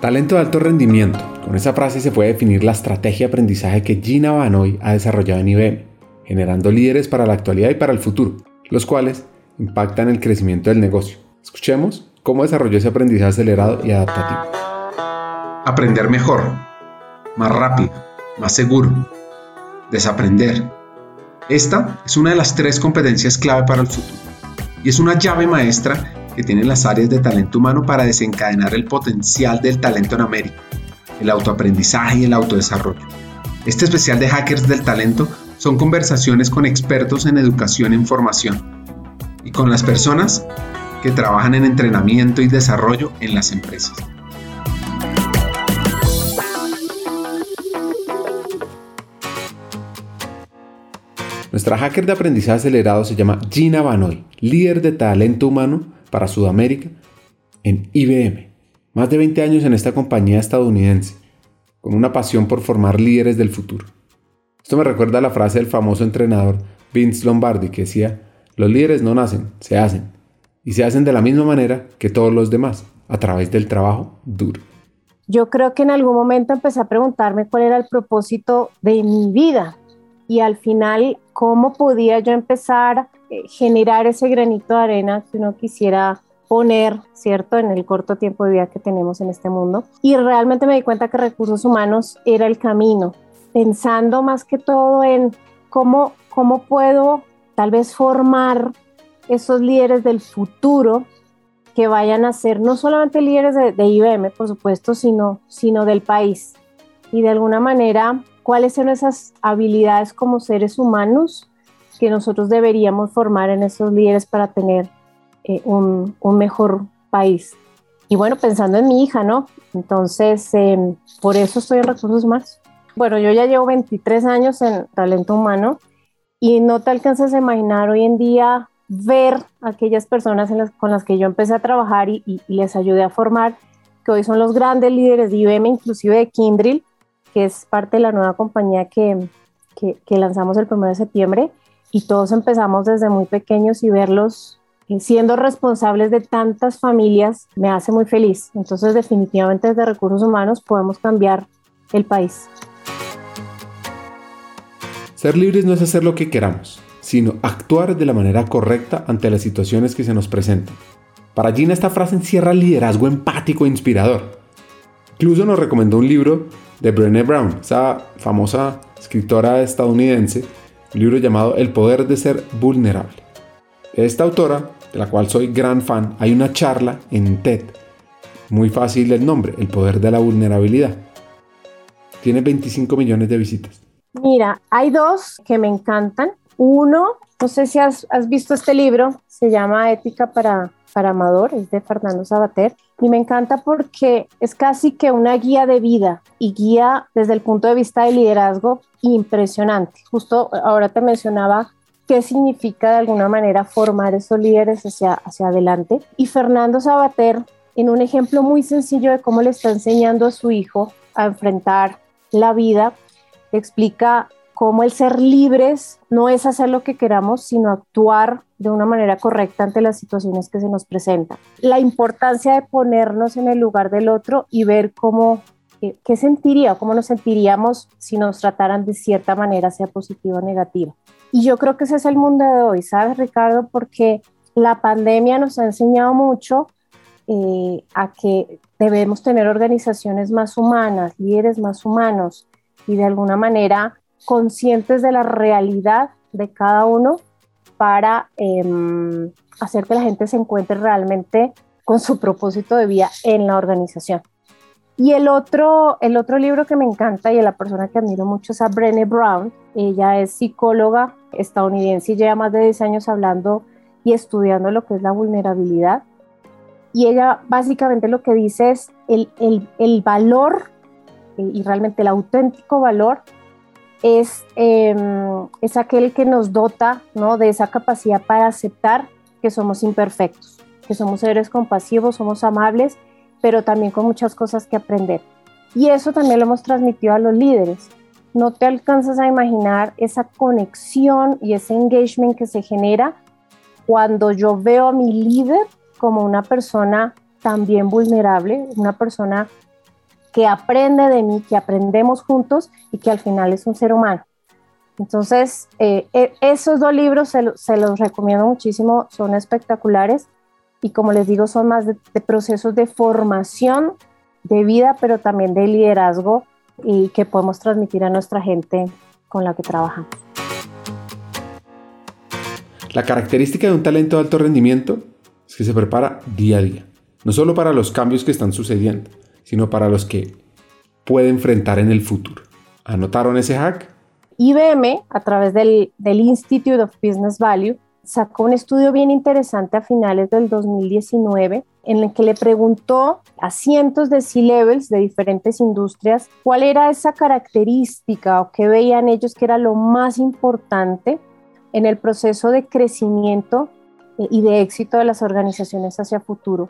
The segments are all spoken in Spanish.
Talento de alto rendimiento. Con esa frase se puede definir la estrategia de aprendizaje que Gina Banoy ha desarrollado en IBM, generando líderes para la actualidad y para el futuro, los cuales impactan el crecimiento del negocio. Escuchemos cómo desarrolló ese aprendizaje acelerado y adaptativo. Aprender mejor, más rápido, más seguro. Desaprender. Esta es una de las tres competencias clave para el futuro y es una llave maestra que tienen las áreas de talento humano para desencadenar el potencial del talento en América, el autoaprendizaje y el autodesarrollo. Este especial de Hackers del Talento son conversaciones con expertos en educación e información y con las personas que trabajan en entrenamiento y desarrollo en las empresas. Nuestra hacker de aprendizaje acelerado se llama Gina Banoy, líder de talento humano para Sudamérica en IBM. Más de 20 años en esta compañía estadounidense, con una pasión por formar líderes del futuro. Esto me recuerda a la frase del famoso entrenador Vince Lombardi que decía, los líderes no nacen, se hacen, y se hacen de la misma manera que todos los demás, a través del trabajo duro. Yo creo que en algún momento empecé a preguntarme cuál era el propósito de mi vida y al final cómo podía yo empezar generar ese granito de arena que uno quisiera poner, ¿cierto?, en el corto tiempo de vida que tenemos en este mundo. Y realmente me di cuenta que recursos humanos era el camino, pensando más que todo en cómo, cómo puedo tal vez formar esos líderes del futuro que vayan a ser no solamente líderes de, de IBM, por supuesto, sino, sino del país. Y de alguna manera cuáles son esas habilidades como seres humanos que nosotros deberíamos formar en esos líderes para tener eh, un, mejor país. Y bueno, pensando en mi hija, ¿no? Entonces, em, por eso estoy en recursos humanos. Bueno, yo ya llevo 23 años en talento humano y no te alcanzas a imaginar hoy en día ver aquellas personas con las que yo empecé a trabajar y, y, les ayudé a formar, que hoy son los grandes líderes de IBM, inclusive de Kindrill, que es parte de la nueva compañía que, que, lanzamos el 1 de septiembre y todos empezamos desde muy pequeños y verlos eh, siendo responsables de tantas familias me hace muy feliz. Entonces definitivamente desde recursos humanos podemos cambiar el país. Ser libres no es hacer lo que queramos, sino actuar de la manera correcta ante las situaciones que se nos presentan. Para Gina esta frase encierra liderazgo empático e inspirador. Incluso nos recomendó un libro de Brené Brown, esa famosa escritora estadounidense, libro llamado El poder de ser vulnerable. Esta autora, de la cual soy gran fan, hay una charla en TED, muy fácil el nombre, El poder de la vulnerabilidad. Tiene 25 millones de visitas. Mira, hay dos que me encantan. Uno, no sé si has visto este libro, se llama Ética para para Amador, es de Fernando Sabater, y me encanta porque es casi que una guía de vida y guía desde el punto de vista de liderazgo impresionante. Justo ahora te mencionaba qué significa de alguna manera formar esos líderes hacia, hacia adelante. Y Fernando Sabater, en un ejemplo muy sencillo de cómo le está enseñando a su hijo a enfrentar la vida, explica cómo el ser libres no es hacer lo que queramos, sino actuar de una manera correcta ante las situaciones que se nos presentan. La importancia de ponernos en el lugar del otro y ver cómo, eh, qué sentiría, cómo nos sentiríamos si nos trataran de cierta manera, sea positiva o negativa. Y yo creo que ese es el mundo de hoy, ¿sabes, Ricardo? Porque la pandemia nos ha enseñado mucho eh, a que debemos tener organizaciones más humanas, líderes más humanos y de alguna manera conscientes de la realidad de cada uno para em, hacer que la gente se encuentre realmente con su propósito de vida en la organización. Y el otro, el otro libro que me encanta y la persona que admiro mucho es a Brené Brown. Ella es psicóloga estadounidense y lleva más de 10 años hablando y estudiando lo que es la vulnerabilidad. Y ella básicamente lo que dice es el, el, el valor y realmente el auténtico valor es, em, es aquel que nos dota ¿no? de esa capacidad para aceptar que somos imperfectos, que somos seres compasivos, somos amables, pero también con muchas cosas que aprender. Y eso también lo hemos transmitido a los líderes. No te alcanzas a imaginar esa conexión y ese engagement que se genera cuando yo veo a mi líder como una persona también vulnerable, una persona que aprende de mí, que aprendemos juntos y que al final es un ser humano. Entonces, eh, e, esos dos libros se, los recomiendo muchísimo, son espectaculares y como les digo, son más de, procesos de formación de vida, pero también de liderazgo y que podemos transmitir a nuestra gente con la que trabajamos. La característica de un talento de alto rendimiento es que se prepara día a día, no solo para los cambios que están sucediendo, sino para los que puede enfrentar en el futuro. ¿Anotaron ese hack? IBM, a través del, Institute of Business Value, sacó un estudio bien interesante a finales del 2019 en el que le preguntó a cientos de C-levels de diferentes industrias cuál era esa característica o qué veían ellos que era lo más importante en el proceso de crecimiento y de éxito de las organizaciones hacia futuro.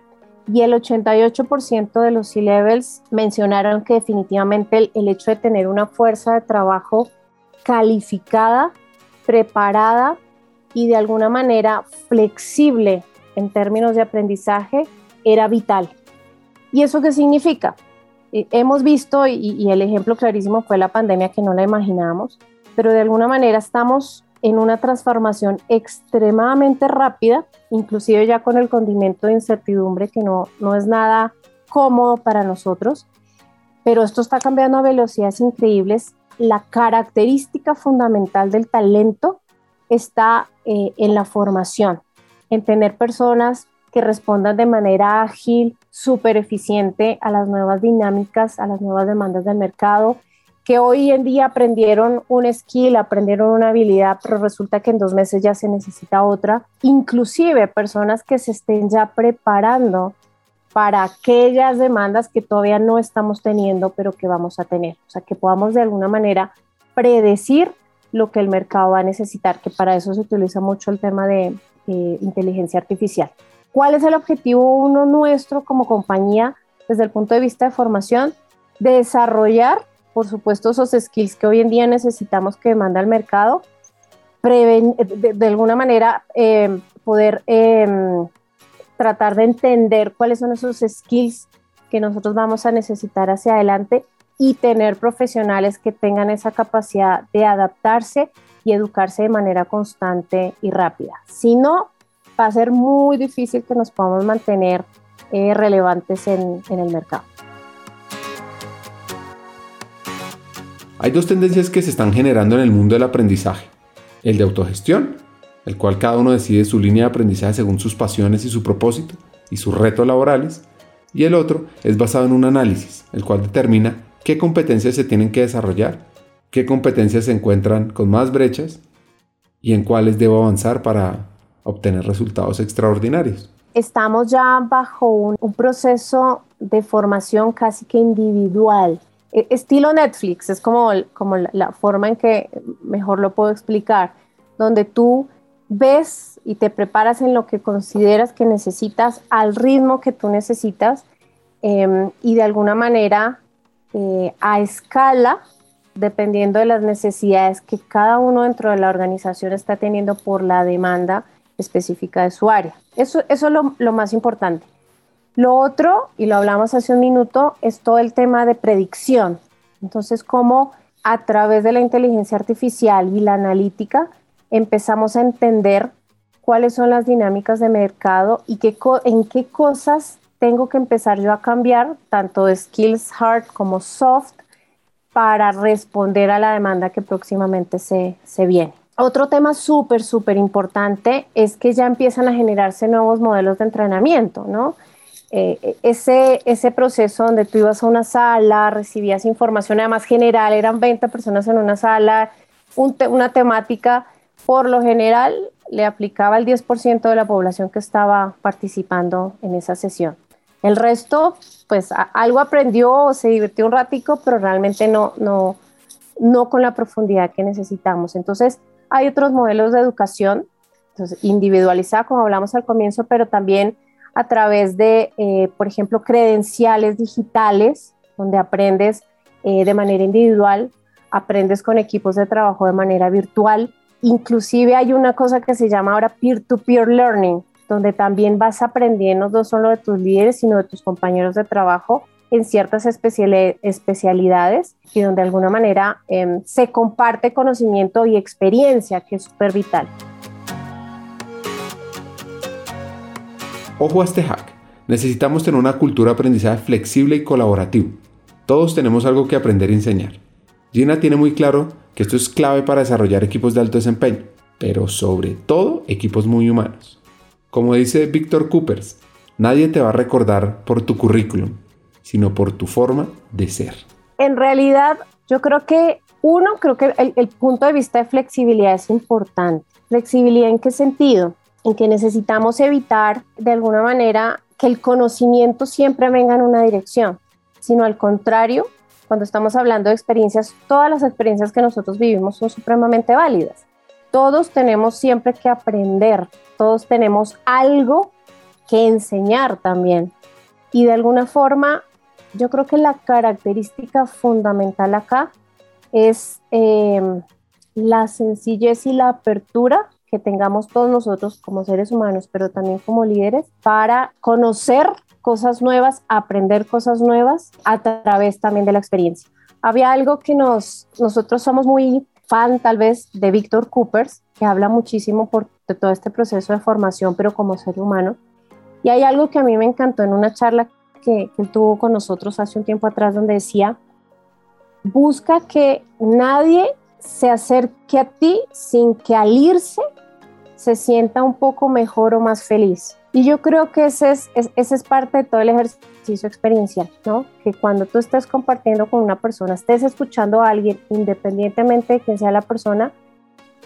Y el 88% de los C-levels mencionaron que definitivamente el, hecho de tener una fuerza de trabajo calificada, preparada y de alguna manera flexible en términos de aprendizaje era vital. ¿Y eso qué significa? Eh, hemos visto, y, el ejemplo clarísimo fue la pandemia que no la imaginábamos, pero de alguna manera estamos en una transformación extremadamente rápida, inclusive ya con el condimento de incertidumbre que no, no es nada cómodo para nosotros, pero esto está cambiando a velocidades increíbles. La característica fundamental del talento está eh, en la formación, en tener personas que respondan de manera ágil, súper eficiente a las nuevas dinámicas, a las nuevas demandas del mercado, que hoy en día aprendieron un skill, aprendieron una habilidad, pero resulta que en dos meses ya se necesita otra. Inclusive personas que se estén ya preparando para aquellas demandas que todavía no estamos teniendo, pero que vamos a tener. O sea, que podamos de alguna manera predecir lo que el mercado va a necesitar, que para eso se utiliza mucho el tema de inteligencia artificial. ¿Cuál es el objetivo uno nuestro como compañía desde el punto de vista de formación? Desarrollar, por supuesto, esos skills que hoy en día necesitamos que demanda el mercado, de, alguna manera eh, poder em, tratar de entender cuáles son esos skills que nosotros vamos a necesitar hacia adelante y tener profesionales que tengan esa capacidad de adaptarse y educarse de manera constante y rápida. Si no, va a ser muy difícil que nos podamos mantener eh, relevantes en el mercado. Hay dos tendencias que se están generando en el mundo del aprendizaje. El de autogestión el cual cada uno decide su línea de aprendizaje según sus pasiones y su propósito y sus retos laborales, y el otro es basado en un análisis, el cual determina qué competencias se tienen que desarrollar, qué competencias se encuentran con más brechas y en cuáles debo avanzar para obtener resultados extraordinarios. Estamos ya bajo un, proceso de formación casi que individual, estilo Netflix, es como, como la forma en que mejor lo puedo explicar, donde tú ves y te preparas en lo que consideras que necesitas al ritmo que tú necesitas em, y de alguna manera eh, a escala, dependiendo de las necesidades que cada uno dentro de la organización está teniendo por la demanda específica de su área. Eso, eso es lo, lo más importante. Lo otro, y lo hablamos hace un minuto, es todo el tema de predicción. Entonces, cómo a través de la inteligencia artificial y la analítica, empezamos a entender cuáles son las dinámicas de mercado y qué en qué cosas tengo que empezar yo a cambiar, tanto de skills hard como soft, para responder a la demanda que próximamente se, se viene. Otro tema súper, súper importante es que ya empiezan a generarse nuevos modelos de entrenamiento, ¿no? Eh, ese, ese proceso donde tú ibas a una sala, recibías información, además general, eran 20 personas en una sala, una temática por lo general le aplicaba el 10% de la población que estaba participando en esa sesión. El resto, pues algo aprendió, se divirtió un ratico, pero realmente no, no, no con la profundidad que necesitamos. Entonces, hay otros modelos de educación, individualizada, como hablamos al comienzo, pero también a través de, eh, por ejemplo, credenciales digitales, donde aprendes eh, de manera individual, aprendes con equipos de trabajo de manera virtual Inclusive hay una cosa que se llama ahora peer-to-peer learning, donde también vas aprendiendo no solo de tus líderes, sino de tus compañeros de trabajo en ciertas especialidades y donde de alguna manera em, se comparte conocimiento y experiencia, que es súper vital. Ojo a este hack. Necesitamos tener una cultura de aprendizaje flexible y colaborativo. Todos tenemos algo que aprender y enseñar. Gina tiene muy claro que esto es clave para desarrollar equipos de alto desempeño, pero sobre todo equipos muy humanos. Como dice Víctor Coopers, nadie te va a recordar por tu currículum, sino por tu forma de ser. En realidad, yo creo que uno, creo que el, el punto de vista de flexibilidad es importante. ¿Flexibilidad en qué sentido? En que necesitamos evitar de alguna manera que el conocimiento siempre venga en una dirección, sino al contrario, cuando estamos hablando de experiencias, todas las experiencias que nosotros vivimos son supremamente válidas. Todos tenemos siempre que aprender, todos tenemos algo que enseñar también. Y de alguna forma, yo creo que la característica fundamental acá es eh, la sencillez y la apertura tengamos todos nosotros como seres humanos, pero también como líderes, para conocer cosas nuevas, aprender cosas nuevas a través también de la experiencia. Había algo que nos, nosotros somos muy fan tal vez de Víctor Coopers, que habla muchísimo por, de todo este proceso de formación, pero como ser humano. Y hay algo que a mí me encantó en una charla que, que tuvo con nosotros hace un tiempo atrás, donde decía, busca que nadie se acerque a ti sin que al irse se sienta un poco mejor o más feliz. Y yo creo que ese es, ese es parte de todo el ejercicio experiencial, ¿no? Que cuando tú estés compartiendo con una persona, estés escuchando a alguien, independientemente de quién sea la persona,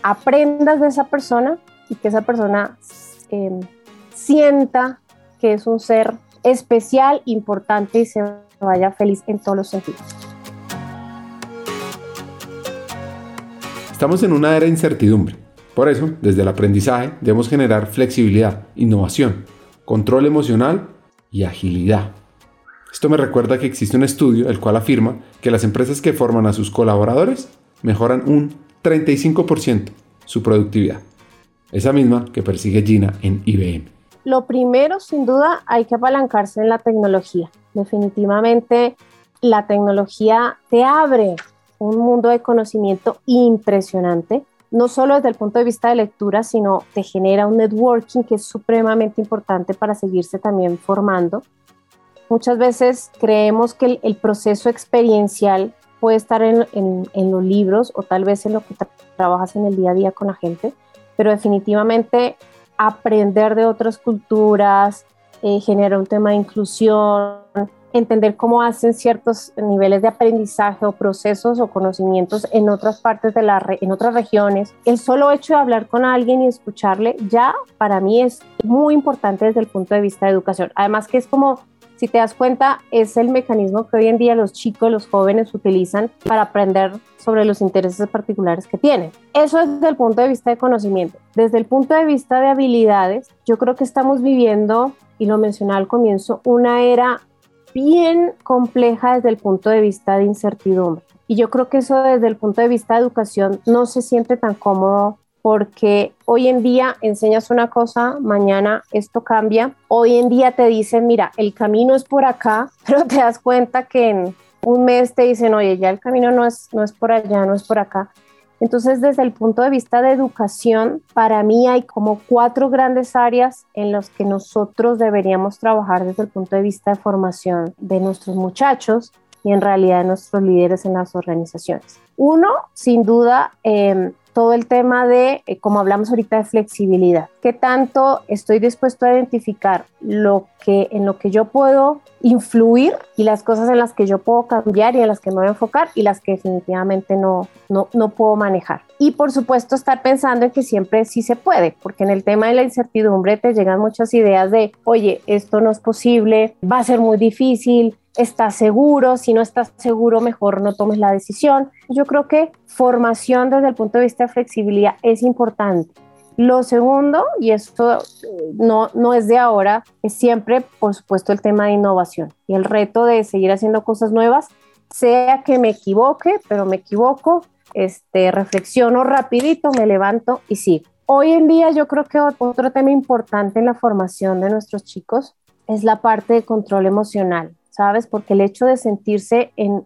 aprendas de esa persona y que esa persona em, sienta que es un ser especial, importante y se vaya feliz en todos los sentidos. Estamos en una era de incertidumbre. Por eso, desde el aprendizaje debemos generar flexibilidad, innovación, control emocional y agilidad. Esto me recuerda que existe un estudio el cual afirma que las empresas que forman a sus colaboradores mejoran un 35% su productividad. Esa misma que persigue Gina en IBM. Lo primero, sin duda, hay que apalancarse en la tecnología. Definitivamente, la tecnología te abre un mundo de conocimiento impresionante, no solo desde el punto de vista de lectura, sino te genera un networking que es supremamente importante para seguirse también formando. Muchas veces creemos que el, proceso experiencial puede estar en, los libros o tal vez en lo que trabajas en el día a día con la gente, pero definitivamente aprender de otras culturas, eh, genera un tema de inclusión, entender cómo hacen ciertos niveles de aprendizaje o procesos o conocimientos en otras partes de la en otras regiones. El solo hecho de hablar con alguien y escucharle ya para mí es muy importante desde el punto de vista de educación. Además que es como si te das cuenta, es el mecanismo que hoy en día los chicos, los jóvenes utilizan para aprender sobre los intereses particulares que tienen. Eso es desde el punto de vista de conocimiento. Desde el punto de vista de habilidades, yo creo que estamos viviendo, y lo mencioné al comienzo, una era bien compleja desde el punto de vista de incertidumbre. Y yo creo que eso desde el punto de vista de educación no se siente tan cómodo porque hoy en día enseñas una cosa, mañana esto cambia. Hoy en día te dicen, mira, el camino es por acá, pero te das cuenta que en un mes te dicen, oye, ya el camino no es, no es por allá, no es por acá. Entonces, desde el punto de vista de educación, para mí hay como cuatro grandes áreas en las que nosotros deberíamos trabajar desde el punto de vista de formación de nuestros muchachos y en realidad de nuestros líderes en las organizaciones. Uno, sin duda, eh, todo el tema de, eh, como hablamos ahorita, de flexibilidad. ¿Qué tanto estoy dispuesto a identificar lo que, en lo que yo puedo influir y las cosas en las que yo puedo cambiar y en las que me voy a enfocar y las que definitivamente no, no, no puedo manejar? Y por supuesto estar pensando en que siempre sí se puede, porque en el tema de la incertidumbre te llegan muchas ideas de, oye, esto no es posible, va a ser muy difícil, estás seguro, si no estás seguro, mejor no tomes la decisión. Yo creo que formación desde el punto de vista de flexibilidad es importante. Lo segundo, y esto eh, no, no es de ahora, es siempre, por supuesto, el tema de innovación y el reto de seguir haciendo cosas nuevas, sea que me equivoque, pero me equivoco, este, reflexiono rapidito, me levanto y sigo. Hoy en día yo creo que otro tema importante en la formación de nuestros chicos es la parte de control emocional ¿sabes? Porque el hecho de sentirse en,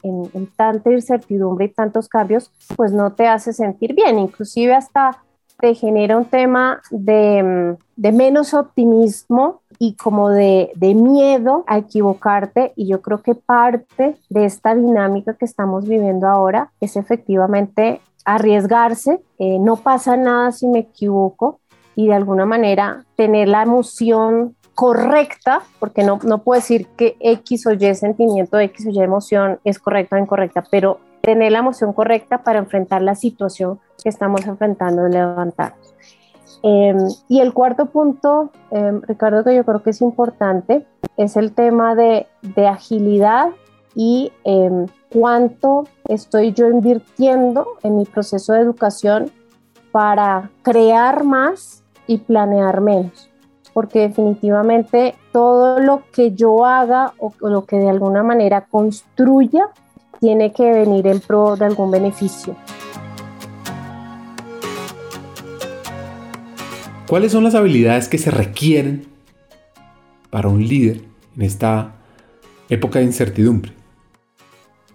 tanta incertidumbre y tantos cambios, pues no te hace sentir bien, inclusive hasta te genera un tema de, menos optimismo y como de, miedo a equivocarte. Y yo creo que parte de esta dinámica que estamos viviendo ahora es efectivamente arriesgarse, eh, no pasa nada si me equivoco y de alguna manera tener la emoción correcta, porque no, no puedo decir que X o Y sentimiento, X o Y emoción es correcta o incorrecta, pero tener la emoción correcta para enfrentar la situación que estamos enfrentando de levantarnos. Em, y el cuarto punto, em, Ricardo, que yo creo que es importante, es el tema de, de agilidad y em, cuánto estoy yo invirtiendo en mi proceso de educación para crear más y planear menos porque definitivamente todo lo que yo haga o, lo que de alguna manera construya tiene que venir en pro de algún beneficio. ¿Cuáles son las habilidades que se requieren para un líder en esta época de incertidumbre?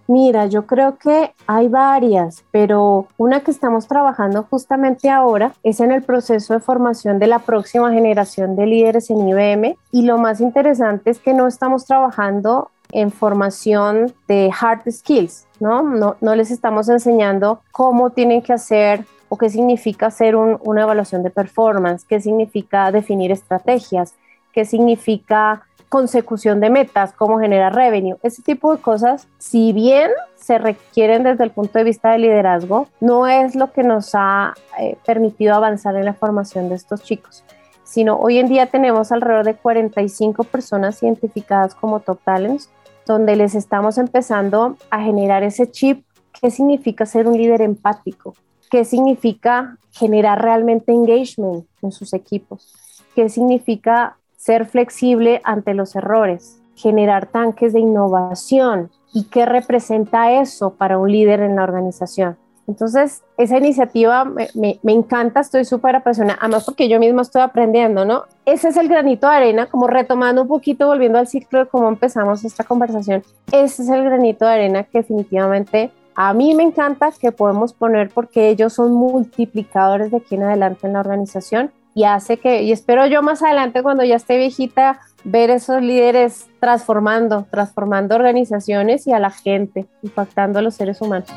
Mira, yo creo que hay varias, pero una que estamos trabajando justamente ahora es en el proceso de formación de la próxima generación de líderes en IBM y lo más interesante es que no estamos trabajando en formación de hard skills, ¿no? No, no les estamos enseñando cómo tienen que hacer o qué significa hacer una evaluación de performance, qué significa definir estrategias, qué significa consecución de metas, cómo generar revenue, ese tipo de cosas, si bien se requieren desde el punto de vista de liderazgo, no es lo que nos ha eh, permitido avanzar en la formación de estos chicos, sino hoy en día tenemos alrededor de 45 personas identificadas como top talents, donde les estamos empezando a generar ese chip, qué significa ser un líder empático, qué significa generar realmente engagement en sus equipos, qué significa ser flexible ante los errores, generar tanques de innovación y qué representa eso para un líder en la organización. Entonces, esa iniciativa me, encanta, estoy súper apasionada, además porque yo misma estoy aprendiendo, ¿no? Ese es el granito de arena, como retomando un poquito, volviendo al ciclo de cómo empezamos esta conversación, ese es el granito de arena que definitivamente a mí me encanta que podemos poner porque ellos son multiplicadores de aquí en adelante en la organización y hace que, y espero yo más adelante cuando ya esté viejita, ver esos líderes transformando, transformando organizaciones y a la gente, impactando a los seres humanos.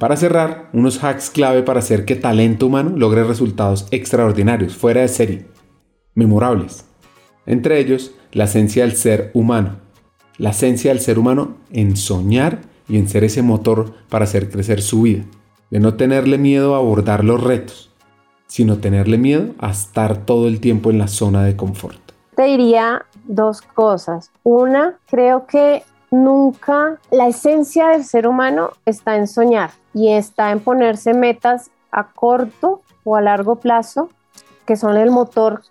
Para cerrar, unos hacks clave para hacer que talento humano logre resultados extraordinarios, fuera de serie, memorables. Entre ellos, la esencia del ser humano. La esencia del ser humano en soñar y en ser ese motor para hacer crecer su vida. De no tenerle miedo a abordar los retos, sino tenerle miedo a estar todo el tiempo en la zona de confort. Te diría dos cosas. Una, creo que nunca la esencia del ser humano está en soñar y está en ponerse metas a corto o a largo plazo que son el motor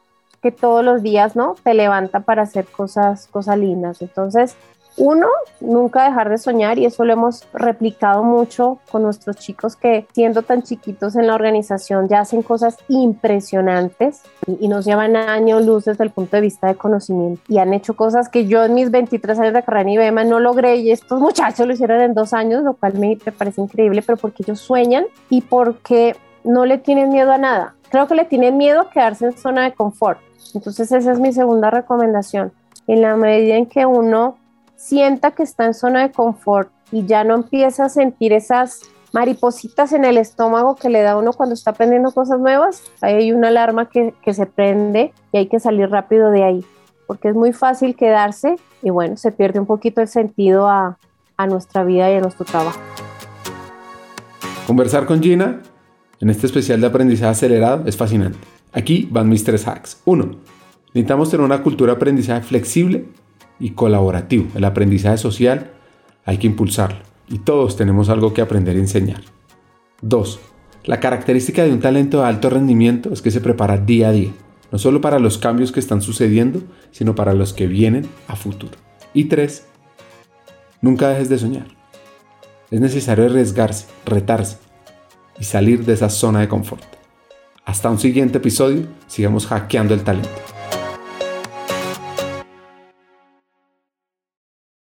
que todos los días no te levanta para hacer cosas cosas lindas. Entonces uno, nunca dejar de soñar y eso lo hemos replicado mucho con nuestros chicos que siendo tan chiquitos en la organización ya hacen cosas impresionantes y, nos llevan años luz desde el punto de vista de conocimiento y han hecho cosas que yo en mis 23 años de carrera en IBM no logré y estos muchachos lo hicieron en dos años, lo cual me, me parece increíble, pero porque ellos sueñan y porque no le tienen miedo a nada. Creo que le tienen miedo a quedarse en zona de confort. Entonces esa es mi segunda recomendación. En la medida en que uno sienta que está en zona de confort y ya no empieza a sentir esas maripositas en el estómago que le da uno cuando está aprendiendo cosas nuevas, hay una alarma que, se prende y hay que salir rápido de ahí, porque es muy fácil quedarse y bueno, se pierde un poquito el sentido a, a nuestra vida y a nuestro trabajo. Conversar con Gina en este especial de aprendizaje acelerado es fascinante. Aquí van mis tres hacks. Uno, necesitamos tener una cultura de aprendizaje flexible y colaborativo. El aprendizaje social hay que impulsarlo y todos tenemos algo que aprender y enseñar. 2. La característica de un talento de alto rendimiento es que se prepara día a día, no solo para los cambios que están sucediendo, sino para los que vienen a futuro. Y 3. Nunca dejes de soñar. Es necesario arriesgarse, retarse y salir de esa zona de confort. Hasta un siguiente episodio, sigamos hackeando el talento.